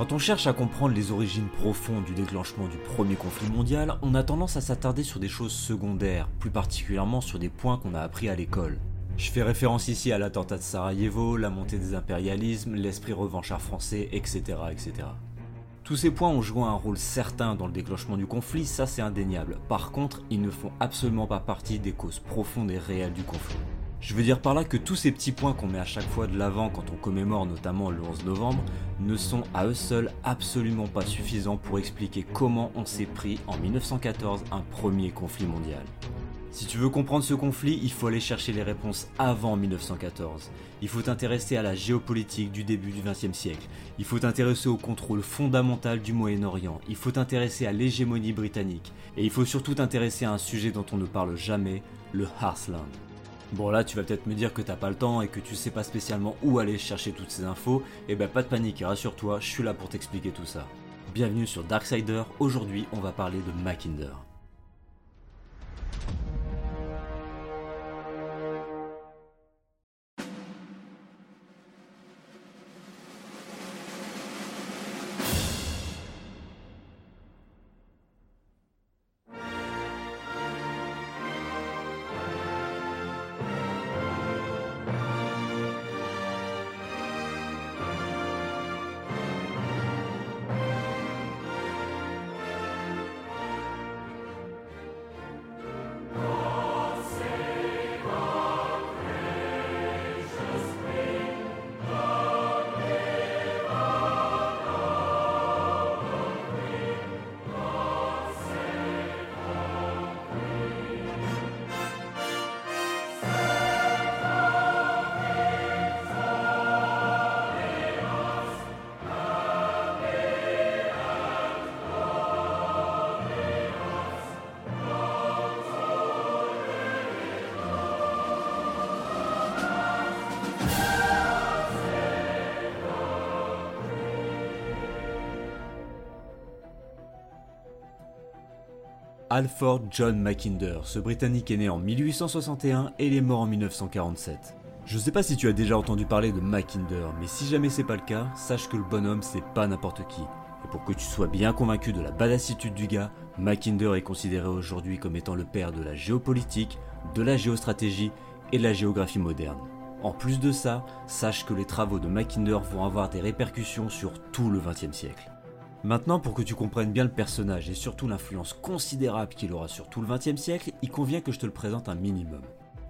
Quand on cherche à comprendre les origines profondes du déclenchement du premier conflit mondial, on a tendance à s'attarder sur des choses secondaires, plus particulièrement sur des points qu'on a appris à l'école. Je fais référence ici à l'attentat de Sarajevo, la montée des impérialismes, l'esprit revanchard français, etc., etc. Tous ces points ont joué un rôle certain dans le déclenchement du conflit, ça c'est indéniable. Par contre, ils ne font absolument pas partie des causes profondes et réelles du conflit. Je veux dire par là que tous ces petits points qu'on met à chaque fois de l'avant quand on commémore notamment le 11 novembre ne sont à eux seuls absolument pas suffisants pour expliquer comment on s'est pris en 1914 un premier conflit mondial. Si tu veux comprendre ce conflit, il faut aller chercher les réponses avant 1914. Il faut t'intéresser à la géopolitique du début du XXe siècle. Il faut t'intéresser au contrôle fondamental du Moyen-Orient. Il faut t'intéresser à l'hégémonie britannique. Et il faut surtout t'intéresser à un sujet dont on ne parle jamais, le Heartland. Bon là tu vas peut-être me dire que t'as pas le temps et que tu sais pas spécialement où aller chercher toutes ces infos, et eh ben pas de panique, rassure-toi, je suis là pour t'expliquer tout ça. Bienvenue sur Darksider, aujourd'hui on va parler de Mackinder. Alford John Mackinder. Ce Britannique est né en 1861 et il est mort en 1947. Je sais pas si tu as déjà entendu parler de Mackinder, mais si jamais c'est pas le cas, sache que le bonhomme c'est pas n'importe qui. Et pour que tu sois bien convaincu de la badassitude du gars, Mackinder est considéré aujourd'hui comme étant le père de la géopolitique, de la géostratégie et de la géographie moderne. En plus de ça, sache que les travaux de Mackinder vont avoir des répercussions sur tout le XXe siècle. Maintenant, pour que tu comprennes bien le personnage et surtout l'influence considérable qu'il aura sur tout le XXe siècle, il convient que je te le présente un minimum.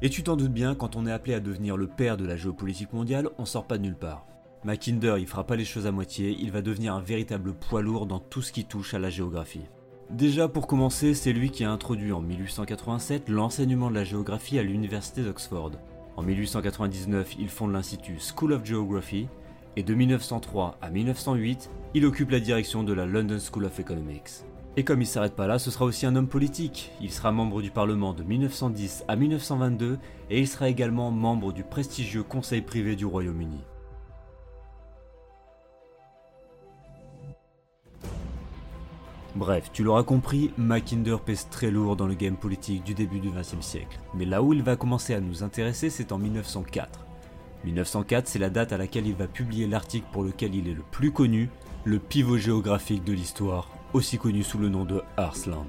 Et tu t'en doutes bien, quand on est appelé à devenir le père de la géopolitique mondiale, on sort pas de nulle part. Mackinder, il fera pas les choses à moitié, il va devenir un véritable poids lourd dans tout ce qui touche à la géographie. Déjà pour commencer, c'est lui qui a introduit en 1887 l'enseignement de la géographie à l'université d'Oxford. En 1899, il fonde l'institut School of Geography et de 1903 à 1908, il occupe la direction de la London School of Economics. Et comme il s'arrête pas là, ce sera aussi un homme politique. Il sera membre du Parlement de 1910 à 1922 et il sera également membre du prestigieux Conseil privé du Royaume-Uni. Bref, tu l'auras compris, Mackinder pèse très lourd dans le game politique du début du XXe siècle. Mais là où il va commencer à nous intéresser, c'est en 1904. 1904, c'est la date à laquelle il va publier l'article pour lequel il est le plus connu, le pivot géographique de l'histoire, aussi connu sous le nom de Arsland.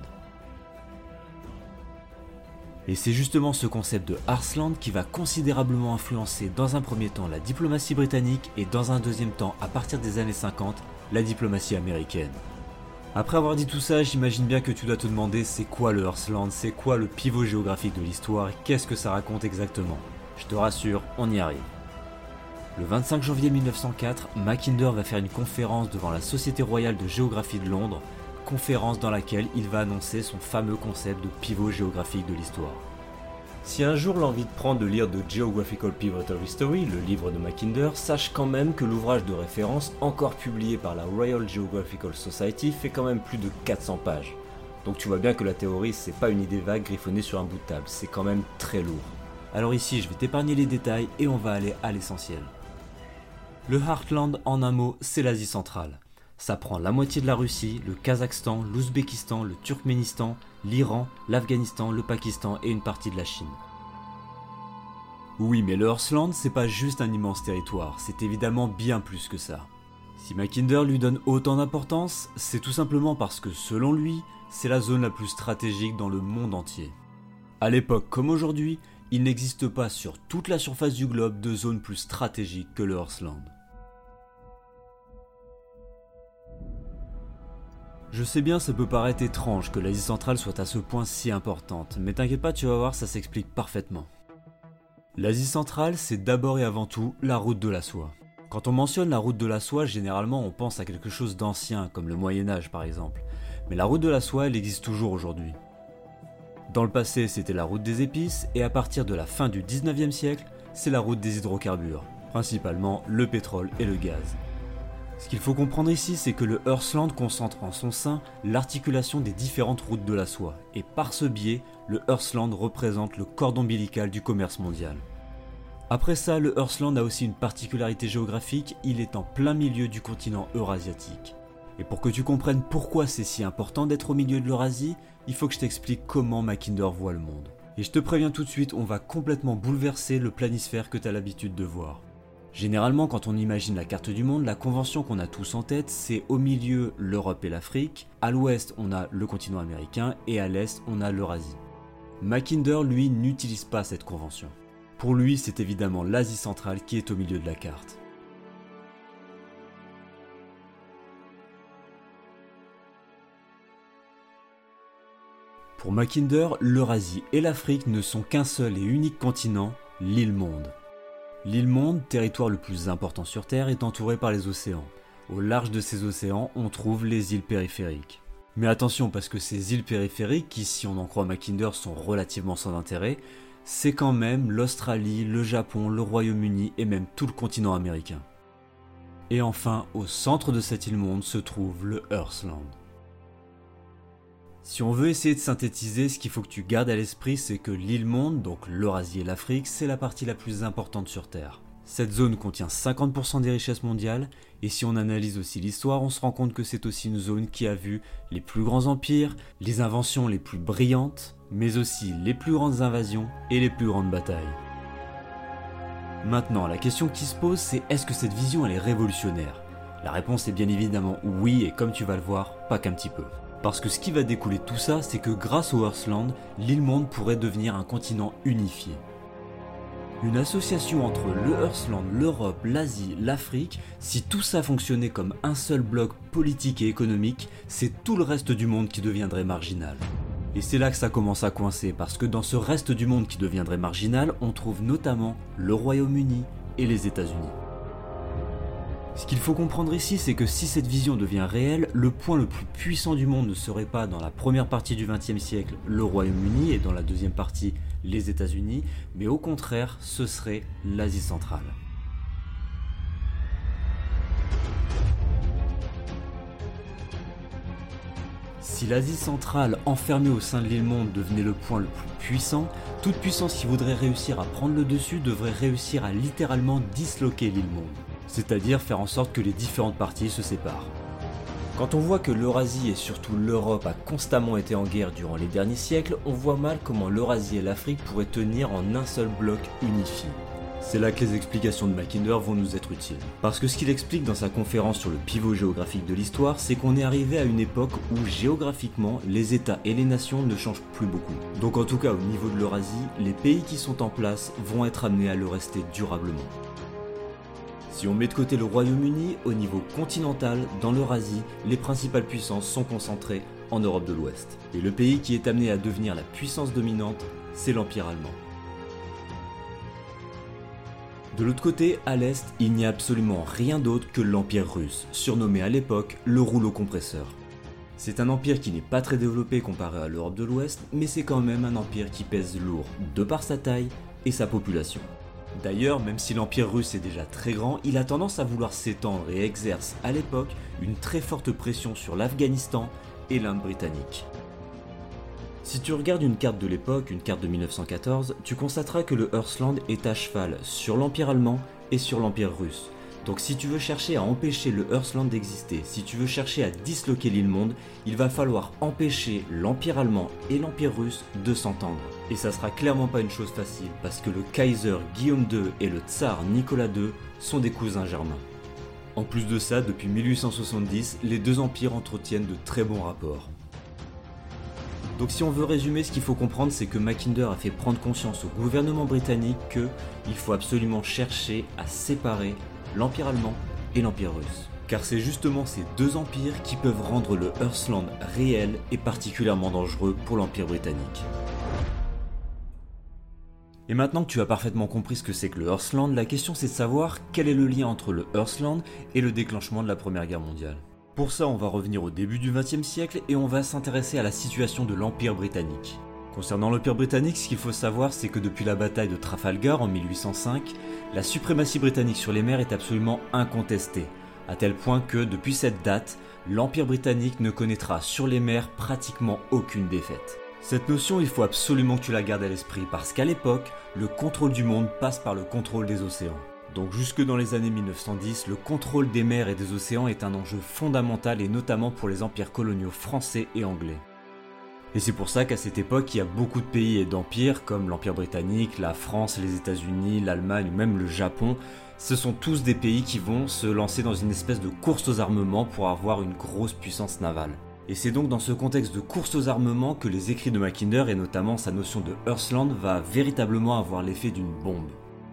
Et c'est justement ce concept de Arsland qui va considérablement influencer dans un premier temps la diplomatie britannique et dans un deuxième temps, à partir des années 50, la diplomatie américaine. Après avoir dit tout ça, j'imagine bien que tu dois te demander c'est quoi le Arsland, c'est quoi le pivot géographique de l'histoire? Qu'est-ce que ça raconte exactement? Je te rassure, on y arrive. Le 25 janvier 1904, Mackinder va faire une conférence devant la Société royale de géographie de Londres, conférence dans laquelle il va annoncer son fameux concept de pivot géographique de l'histoire. Si un jour l'envie de prendre de lire The Geographical Pivotal History, le livre de Mackinder, sache quand même que l'ouvrage de référence, encore publié par la Royal Geographical Society, fait quand même plus de 400 pages. Donc tu vois bien que la théorie, c'est pas une idée vague griffonnée sur un bout de table, c'est quand même très lourd. Alors ici, je vais t'épargner les détails et on va aller à l'essentiel. Le Heartland, en un mot, c'est l'Asie centrale. Ça prend la moitié de la Russie, le Kazakhstan, l'Ouzbékistan, le Turkménistan, l'Iran, l'Afghanistan, le Pakistan et une partie de la Chine. Oui, mais le Heartland, c'est pas juste un immense territoire, c'est évidemment bien plus que ça. Si Mackinder lui donne autant d'importance, c'est tout simplement parce que selon lui, c'est la zone la plus stratégique dans le monde entier. À l'époque comme aujourd'hui, il n'existe pas sur toute la surface du globe de zone plus stratégique que le Earthland. Je sais bien, ça peut paraître étrange que l'Asie centrale soit à ce point si importante, mais t'inquiète pas, tu vas voir, ça s'explique parfaitement. L'Asie centrale, c'est d'abord et avant tout la route de la soie. Quand on mentionne la route de la soie, généralement on pense à quelque chose d'ancien, comme le Moyen Âge par exemple. Mais la route de la soie, elle existe toujours aujourd'hui. Dans le passé, c'était la route des épices, et à partir de la fin du 19e siècle, c'est la route des hydrocarbures, principalement le pétrole et le gaz. Ce qu'il faut comprendre ici, c'est que le Earthland concentre en son sein l'articulation des différentes routes de la soie, et par ce biais, le Earthland représente le cordon ombilical du commerce mondial. Après ça, le Earthland a aussi une particularité géographique, il est en plein milieu du continent eurasiatique. Et pour que tu comprennes pourquoi c'est si important d'être au milieu de l'Eurasie, il faut que je t'explique comment Mackinder voit le monde. Et je te préviens tout de suite, on va complètement bouleverser le planisphère que tu as l'habitude de voir. Généralement, quand on imagine la carte du monde, la convention qu'on a tous en tête, c'est au milieu l'Europe et l'Afrique, à l'ouest on a le continent américain et à l'est on a l'Eurasie. Mackinder, lui, n'utilise pas cette convention. Pour lui, c'est évidemment l'Asie centrale qui est au milieu de la carte. Pour Mackinder, l'Eurasie et l'Afrique ne sont qu'un seul et unique continent, l'île monde. L'île monde, territoire le plus important sur Terre, est entouré par les océans. Au large de ces océans, on trouve les îles périphériques. Mais attention, parce que ces îles périphériques, qui si on en croit Mackinder sont relativement sans intérêt, c'est quand même l'Australie, le Japon, le Royaume-Uni et même tout le continent américain. Et enfin, au centre de cette île monde se trouve le Earthland. Si on veut essayer de synthétiser, ce qu'il faut que tu gardes à l'esprit, c'est que l'île monde, donc l'Eurasie et l'Afrique, c'est la partie la plus importante sur Terre. Cette zone contient 50% des richesses mondiales, et si on analyse aussi l'histoire, on se rend compte que c'est aussi une zone qui a vu les plus grands empires, les inventions les plus brillantes, mais aussi les plus grandes invasions et les plus grandes batailles. Maintenant, la question qui se pose, c'est est-ce que cette vision elle est révolutionnaire? La réponse est bien évidemment oui, et comme tu vas le voir, pas qu'un petit peu. Parce que ce qui va découler de tout ça, c'est que grâce au Earthland, l'île monde pourrait devenir un continent unifié. Une association entre le Earthland, l'Europe, l'Asie, l'Afrique, si tout ça fonctionnait comme un seul bloc politique et économique, c'est tout le reste du monde qui deviendrait marginal. Et c'est là que ça commence à coincer, parce que dans ce reste du monde qui deviendrait marginal, on trouve notamment le Royaume-Uni et les États-Unis. Ce qu'il faut comprendre ici, c'est que si cette vision devient réelle, le point le plus puissant du monde ne serait pas dans la première partie du XXe siècle le Royaume-Uni et dans la deuxième partie les États-Unis, mais au contraire, ce serait l'Asie centrale. Si l'Asie centrale, enfermée au sein de l'île monde, devenait le point le plus puissant, toute puissance qui voudrait réussir à prendre le dessus devrait réussir à littéralement disloquer l'île monde c'est-à-dire faire en sorte que les différentes parties se séparent. Quand on voit que l'Eurasie et surtout l'Europe a constamment été en guerre durant les derniers siècles, on voit mal comment l'Eurasie et l'Afrique pourraient tenir en un seul bloc unifié. C'est là que les explications de Mackinder vont nous être utiles. Parce que ce qu'il explique dans sa conférence sur le pivot géographique de l'histoire, c'est qu'on est arrivé à une époque où géographiquement, les États et les nations ne changent plus beaucoup. Donc en tout cas au niveau de l'Eurasie, les pays qui sont en place vont être amenés à le rester durablement. Si on met de côté le Royaume-Uni, au niveau continental, dans l'Eurasie, les principales puissances sont concentrées en Europe de l'Ouest. Et le pays qui est amené à devenir la puissance dominante, c'est l'Empire allemand. De l'autre côté, à l'Est, il n'y a absolument rien d'autre que l'Empire russe, surnommé à l'époque le rouleau compresseur. C'est un empire qui n'est pas très développé comparé à l'Europe de l'Ouest, mais c'est quand même un empire qui pèse lourd de par sa taille et sa population. D'ailleurs, même si l'Empire russe est déjà très grand, il a tendance à vouloir s'étendre et exerce à l'époque une très forte pression sur l'Afghanistan et l'Inde britannique. Si tu regardes une carte de l'époque, une carte de 1914, tu constateras que le Earthland est à cheval sur l'Empire allemand et sur l'Empire russe, donc si tu veux chercher à empêcher le Earthland d'exister, si tu veux chercher à disloquer l'île monde, il va falloir empêcher l'Empire allemand et l'Empire russe de s'entendre. Et ça sera clairement pas une chose facile, parce que le Kaiser Guillaume II et le Tsar Nicolas II sont des cousins germains. En plus de ça, depuis 1870, les deux empires entretiennent de très bons rapports. Donc si on veut résumer, ce qu'il faut comprendre, c'est que Mackinder a fait prendre conscience au gouvernement britannique qu'il faut absolument chercher à séparer l'Empire allemand et l'Empire russe. Car c'est justement ces deux empires qui peuvent rendre le Earthland réel et particulièrement dangereux pour l'Empire britannique. Et maintenant que tu as parfaitement compris ce que c'est que le Earthland, la question c'est de savoir quel est le lien entre le Earthland et le déclenchement de la Première Guerre mondiale. Pour ça, on va revenir au début du XXe siècle et on va s'intéresser à la situation de l'Empire britannique. Concernant l'Empire britannique, ce qu'il faut savoir, c'est que depuis la bataille de Trafalgar en 1805, la suprématie britannique sur les mers est absolument incontestée, à tel point que depuis cette date, l'Empire britannique ne connaîtra sur les mers pratiquement aucune défaite. Cette notion, il faut absolument que tu la gardes à l'esprit, parce qu'à l'époque, le contrôle du monde passe par le contrôle des océans. Donc jusque dans les années 1910, le contrôle des mers et des océans est un enjeu fondamental et notamment pour les empires coloniaux français et anglais. Et c'est pour ça qu'à cette époque, il y a beaucoup de pays et d'empires comme l'Empire britannique, la France, les États-Unis, l'Allemagne ou même le Japon. Ce sont tous des pays qui vont se lancer dans une espèce de course aux armements pour avoir une grosse puissance navale. Et c'est donc dans ce contexte de course aux armements que les écrits de Mackinder et notamment sa notion de Earthland va véritablement avoir l'effet d'une bombe.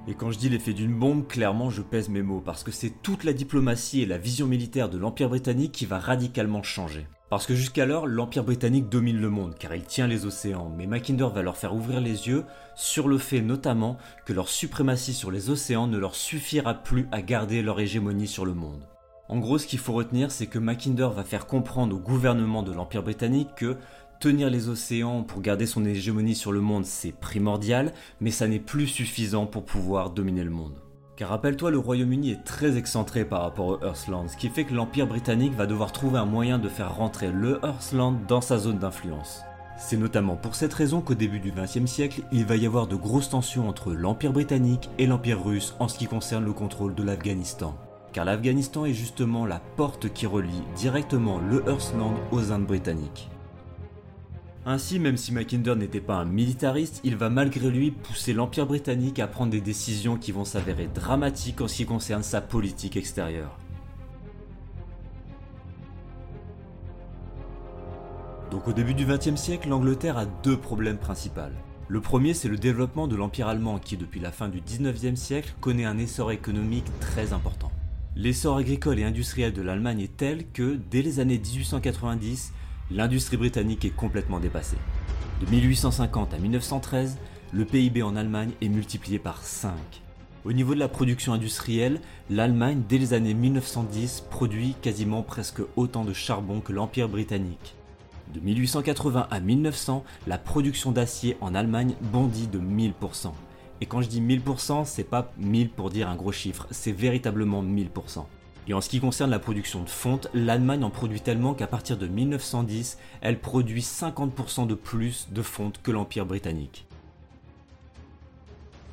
Et quand je dis l'effet d'une bombe, clairement je pèse mes mots, parce que c'est toute la diplomatie et la vision militaire de l'Empire britannique qui va radicalement changer. Parce que jusqu'alors, l'Empire britannique domine le monde, car il tient les océans, mais Mackinder va leur faire ouvrir les yeux sur le fait notamment que leur suprématie sur les océans ne leur suffira plus à garder leur hégémonie sur le monde. En gros, ce qu'il faut retenir, c'est que Mackinder va faire comprendre au gouvernement de l'Empire britannique que Tenir les océans pour garder son hégémonie sur le monde, c'est primordial, mais ça n'est plus suffisant pour pouvoir dominer le monde. Car rappelle-toi, le Royaume-Uni est très excentré par rapport au Earthland, ce qui fait que l'Empire britannique va devoir trouver un moyen de faire rentrer le Earthland dans sa zone d'influence. C'est notamment pour cette raison qu'au début du XXe siècle, il va y avoir de grosses tensions entre l'Empire britannique et l'Empire russe en ce qui concerne le contrôle de l'Afghanistan. Car l'Afghanistan est justement la porte qui relie directement le Earthland aux Indes britanniques. Ainsi, même si Mackinder n'était pas un militariste, il va malgré lui pousser l'Empire britannique à prendre des décisions qui vont s'avérer dramatiques en ce qui concerne sa politique extérieure. Donc au début du XXe siècle, l'Angleterre a deux problèmes principaux. Le premier, c'est le développement de l'Empire allemand qui, depuis la fin du XIXe siècle, connaît un essor économique très important. L'essor agricole et industriel de l'Allemagne est tel que, dès les années 1890, l'industrie britannique est complètement dépassée. De 1850 à 1913, le PIB en Allemagne est multiplié par 5. Au niveau de la production industrielle, l'Allemagne, dès les années 1910, produit quasiment presque autant de charbon que l'Empire britannique. De 1880 à 1900, la production d'acier en Allemagne bondit de 1000%. Et quand je dis 1000%, c'est pas 1000 pour dire un gros chiffre, c'est véritablement 1000%. Et en ce qui concerne la production de fonte, l'Allemagne en produit tellement qu'à partir de 1910, elle produit 50% de plus de fonte que l'Empire britannique.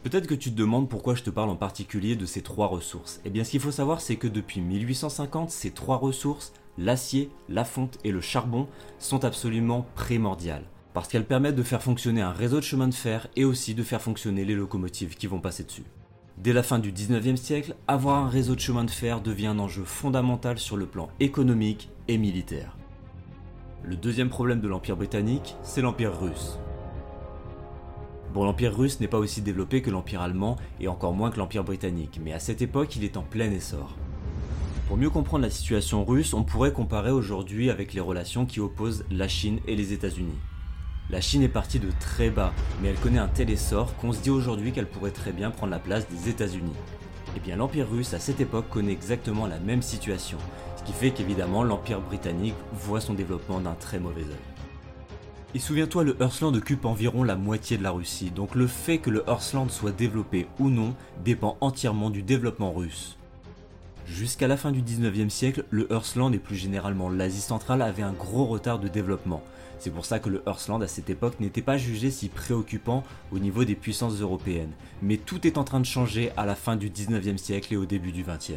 Peut-être que tu te demandes pourquoi je te parle en particulier de ces trois ressources. Eh bien ce qu'il faut savoir c'est que depuis 1850, ces trois ressources, l'acier, la fonte et le charbon, sont absolument primordiales. Parce qu'elles permettent de faire fonctionner un réseau de chemin de fer et aussi de faire fonctionner les locomotives qui vont passer dessus. Dès la fin du 19e siècle, avoir un réseau de chemin de fer devient un enjeu fondamental sur le plan économique et militaire. Le deuxième problème de l'Empire britannique, c'est l'Empire russe. Bon, l'Empire russe n'est pas aussi développé que l'Empire allemand et encore moins que l'Empire britannique, mais à cette époque, il est en plein essor. Pour mieux comprendre la situation russe, on pourrait comparer aujourd'hui avec les relations qui opposent la Chine et les États-Unis. La Chine est partie de très bas, mais elle connaît un tel essor qu'on se dit aujourd'hui qu'elle pourrait très bien prendre la place des États-Unis. Eh bien l'Empire russe à cette époque connaît exactement la même situation, ce qui fait qu'évidemment l'Empire britannique voit son développement d'un très mauvais œil. Et souviens-toi, le Earthland occupe environ la moitié de la Russie, donc le fait que le Earthland soit développé ou non dépend entièrement du développement russe. Jusqu'à la fin du 19e siècle, le Earthland et plus généralement l'Asie centrale avaient un gros retard de développement, c'est pour ça que le Earthland à cette époque n'était pas jugé si préoccupant au niveau des puissances européennes. Mais tout est en train de changer à la fin du 19e siècle et au début du 20e.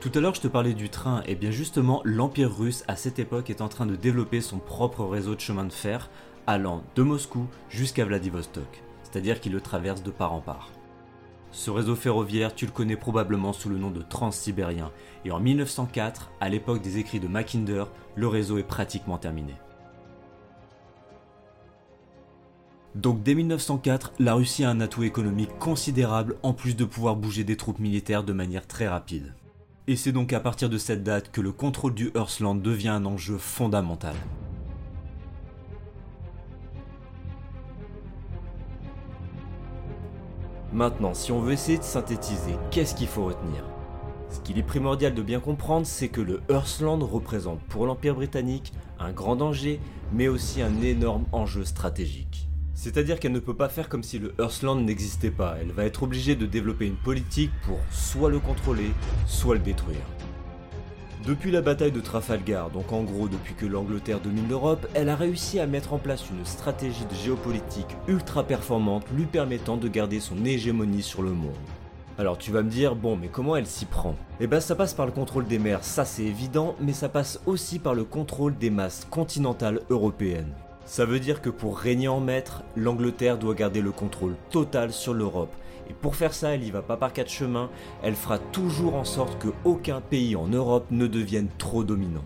Tout à l'heure je te parlais du train, et bien justement l'Empire russe à cette époque est en train de développer son propre réseau de chemin de fer allant de Moscou jusqu'à Vladivostok, c'est-à-dire qu'il le traverse de part en part. Ce réseau ferroviaire, tu le connais probablement sous le nom de Transsibérien, et en 1904, à l'époque des écrits de Mackinder, le réseau est pratiquement terminé. Donc dès 1904, la Russie a un atout économique considérable en plus de pouvoir bouger des troupes militaires de manière très rapide. Et c'est donc à partir de cette date que le contrôle du Hersland devient un enjeu fondamental. Maintenant, si on veut essayer de synthétiser, qu'est-ce qu'il faut retenir? Ce qu'il est primordial de bien comprendre, c'est que le Hersland représente pour l'Empire britannique un grand danger, mais aussi un énorme enjeu stratégique. C'est-à-dire qu'elle ne peut pas faire comme si le Hersland n'existait pas, elle va être obligée de développer une politique pour soit le contrôler, soit le détruire. Depuis la bataille de Trafalgar, donc en gros depuis que l'Angleterre domine l'Europe, elle a réussi à mettre en place une stratégie de géopolitique ultra performante lui permettant de garder son hégémonie sur le monde. Alors tu vas me dire, bon mais comment elle s'y prend? Eh ben ça passe par le contrôle des mers, ça c'est évident, mais ça passe aussi par le contrôle des masses continentales européennes. Ça veut dire que pour régner en maître, l'Angleterre doit garder le contrôle total sur l'Europe. Et pour faire ça, elle y va pas par quatre chemins, elle fera toujours en sorte que aucun pays en Europe ne devienne trop dominant.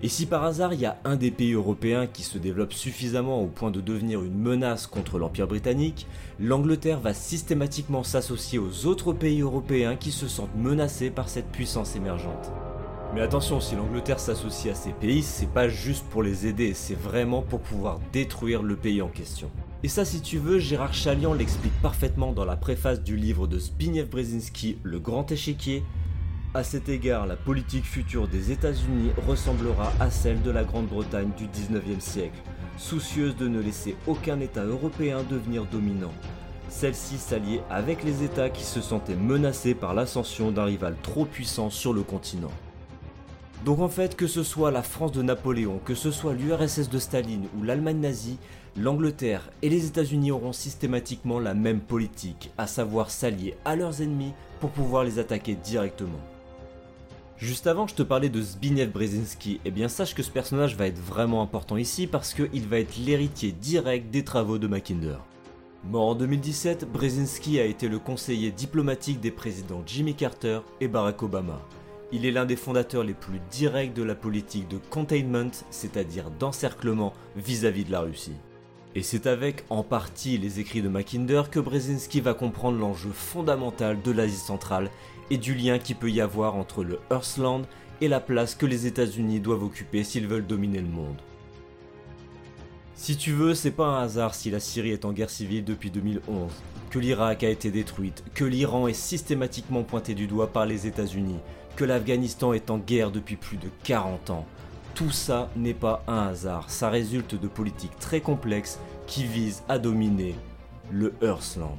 Et si par hasard il y a un des pays européens qui se développe suffisamment au point de devenir une menace contre l'Empire britannique, l'Angleterre va systématiquement s'associer aux autres pays européens qui se sentent menacés par cette puissance émergente. Mais attention, si l'Angleterre s'associe à ces pays, c'est pas juste pour les aider, c'est vraiment pour pouvoir détruire le pays en question. Et ça, si tu veux, Gérard Chalian l'explique parfaitement dans la préface du livre de Zbigniew Brzezinski, Le Grand Échiquier. À cet égard, la politique future des États-Unis ressemblera à celle de la Grande-Bretagne du 19e siècle, soucieuse de ne laisser aucun État européen devenir dominant. Celle-ci s'alliait avec les États qui se sentaient menacés par l'ascension d'un rival trop puissant sur le continent. Donc en fait, que ce soit la France de Napoléon, que ce soit l'URSS de Staline ou l'Allemagne nazie, l'Angleterre et les États-Unis auront systématiquement la même politique, à savoir s'allier à leurs ennemis pour pouvoir les attaquer directement. Juste avant, je te parlais de Zbigniew Brzezinski, et eh bien sache que ce personnage va être vraiment important ici parce qu'il va être l'héritier direct des travaux de Mackinder. Mort en 2017, Brzezinski a été le conseiller diplomatique des présidents Jimmy Carter et Barack Obama. Il est l'un des fondateurs les plus directs de la politique de containment, c'est-à-dire d'encerclement vis-à-vis de la Russie. Et c'est avec, en partie, les écrits de Mackinder que Brzezinski va comprendre l'enjeu fondamental de l'Asie centrale et du lien qui peut y avoir entre le Earthland et la place que les États-Unis doivent occuper s'ils veulent dominer le monde. Si tu veux, c'est pas un hasard si la Syrie est en guerre civile depuis 2011, que l'Irak a été détruite, que l'Iran est systématiquement pointé du doigt par les États-Unis, que l'Afghanistan est en guerre depuis plus de 40 ans. Tout ça n'est pas un hasard, ça résulte de politiques très complexes qui visent à dominer le Earthland.